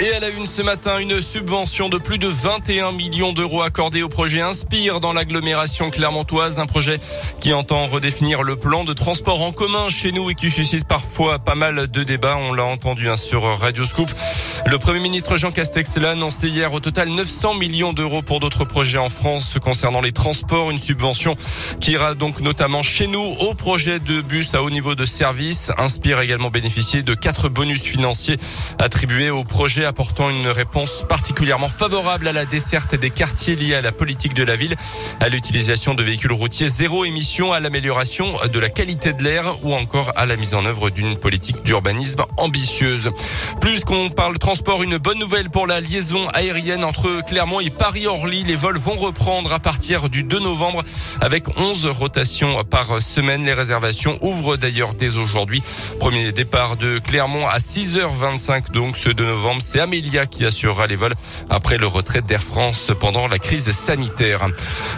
Et à la une ce matin, une subvention de plus de 21 millions d'euros accordée au projet Inspire dans l'agglomération clermontoise, un projet qui entend redéfinir le plan de transport en commun chez nous et qui suscite parfois pas mal de débats. On l'a entendu hein, sur Radio Scoop. Le Premier ministre Jean Castex l'a annoncé hier au total 900 millions d'euros pour d'autres projets en France concernant les transports, une subvention qui ira donc notamment chez nous au projet de bus à haut niveau de service. Inspire également bénéficié de quatre bonus financiers attribués au projet apportant une réponse particulièrement favorable à la desserte des quartiers liés à la politique de la ville, à l'utilisation de véhicules routiers zéro émission, à l'amélioration de la qualité de l'air ou encore à la mise en œuvre d'une politique d'urbanisme ambitieuse. Plus qu'on parle transport, une bonne nouvelle pour la liaison aérienne entre Clermont et Paris-Orly. Les vols vont reprendre à partir du 2 novembre avec 11 rotations par semaine. Les réservations ouvrent d'ailleurs dès aujourd'hui. Premier départ de Clermont à 6h25 donc ce 2 novembre. C'est Amélia qui assurera les vols après le retrait d'Air France pendant la crise sanitaire.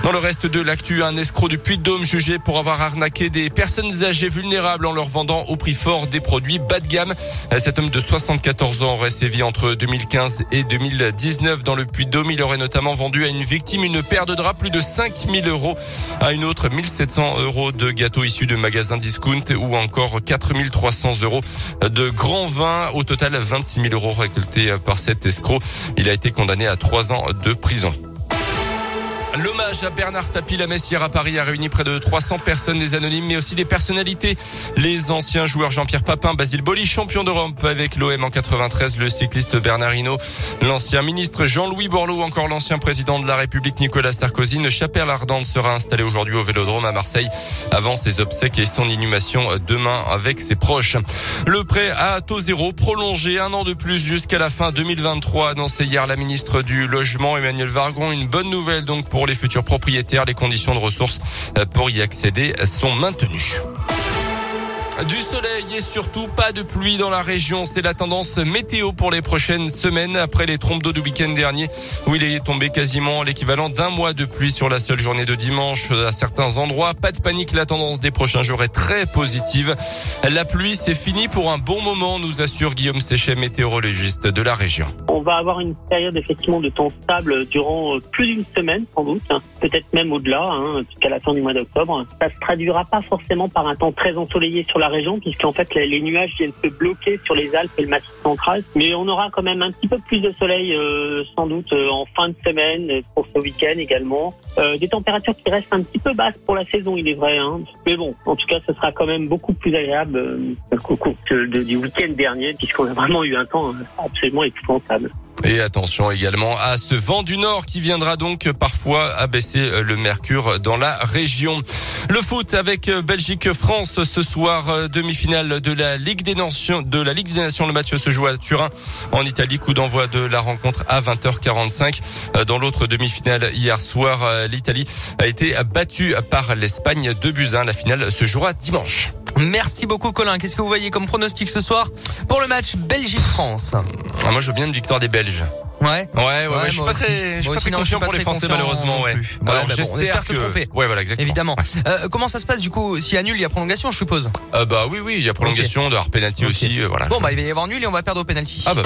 Dans le reste de l'actu, un escroc du Puy-de-Dôme jugé pour avoir arnaqué des personnes âgées vulnérables en leur vendant au prix fort des produits bas de gamme. Cet homme de 74 ans aurait sévi entre 2015 et 2019 dans le Puy-de-Dôme. Il aurait notamment vendu à une victime une paire de draps plus de 5000 euros, à une autre 1700 euros de gâteaux issus de magasins discount ou encore 4300 euros de grands vins. Au total, 26 000 euros récoltés par cet escroc. Il a été condamné à trois ans de prison. L'hommage à Bernard Tapie, la messière à Paris a réuni près de 300 personnes, des anonymes, mais aussi des personnalités. Les anciens joueurs Jean-Pierre Papin, Basile Boli, champion d'Europe avec l'OM en 93, le cycliste Bernard Hinault, l'ancien ministre Jean-Louis Borloo, encore l'ancien président de la République Nicolas Sarkozy. Une chapelle ardente sera installée aujourd'hui au Vélodrome à Marseille avant ses obsèques et son inhumation demain avec ses proches. Le prêt à taux zéro prolongé un an de plus jusqu'à la fin 2023, annoncé hier la ministre du Logement Emmanuel Vargon. Une bonne nouvelle donc pour pour les futurs propriétaires. Les conditions de ressources euh, pour y accéder sont maintenues. Du soleil et surtout pas de pluie dans la région. C'est la tendance météo pour les prochaines semaines après les trompes d'eau du week-end dernier où il est tombé quasiment l'équivalent d'un mois de pluie sur la seule journée de dimanche à certains endroits. Pas de panique, la tendance des prochains jours est très positive. La pluie, c'est fini pour un bon moment, nous assure Guillaume Séchet, météorologiste de la région. On va avoir une période effectivement de temps stable durant plus d'une semaine sans doute, hein. peut-être même au-delà, hein, jusqu'à la fin du mois d'octobre. Ça se traduira pas forcément par un temps très ensoleillé sur la région, puisqu'en fait les, nuages viennent se bloquer sur les Alpes et le Massif central. Mais on aura quand même un petit peu plus de soleil, euh, sans doute euh, en fin de semaine euh, pour ce week-end également. des températures qui restent un petit peu basses pour la saison, il est vrai. Hein. Mais bon, en tout cas, ce sera quand même beaucoup plus agréable qu'au cours du week-end dernier, puisqu'on a vraiment eu un temps absolument épouvantable. Et attention également à ce vent du nord qui viendra donc parfois abaisser le mercure dans la région. Le foot avec Belgique-France ce soir, demi-finale de la Ligue des Nations. De la Ligue des Nations, le match se joue à Turin en Italie. Coup d'envoi de la rencontre à 20h45. Dans l'autre demi-finale hier soir, l'Italie a été battue par l'Espagne de Buzyn. La finale se jouera dimanche. Merci beaucoup Colin. Qu'est-ce que vous voyez comme pronostic ce soir pour le match Belgique-France? Ah, Moi je veux bien une victoire des Belges. Ouais. Ouais, ouais, ouais, je suis pas très, je suis pas très confiant pour les Français malheureusement, ouais. Alors bah j'espère se tromper. Ouais, voilà, exactement. Évidemment. Euh, comment ça se passe du coup S'il y a nul, il y a prolongation, je suppose? Euh, bah oui, oui, il y a prolongation, de hors penalty aussi, euh, voilà. Bon, bah il va y avoir nul et on va perdre au penalty. Ah bah.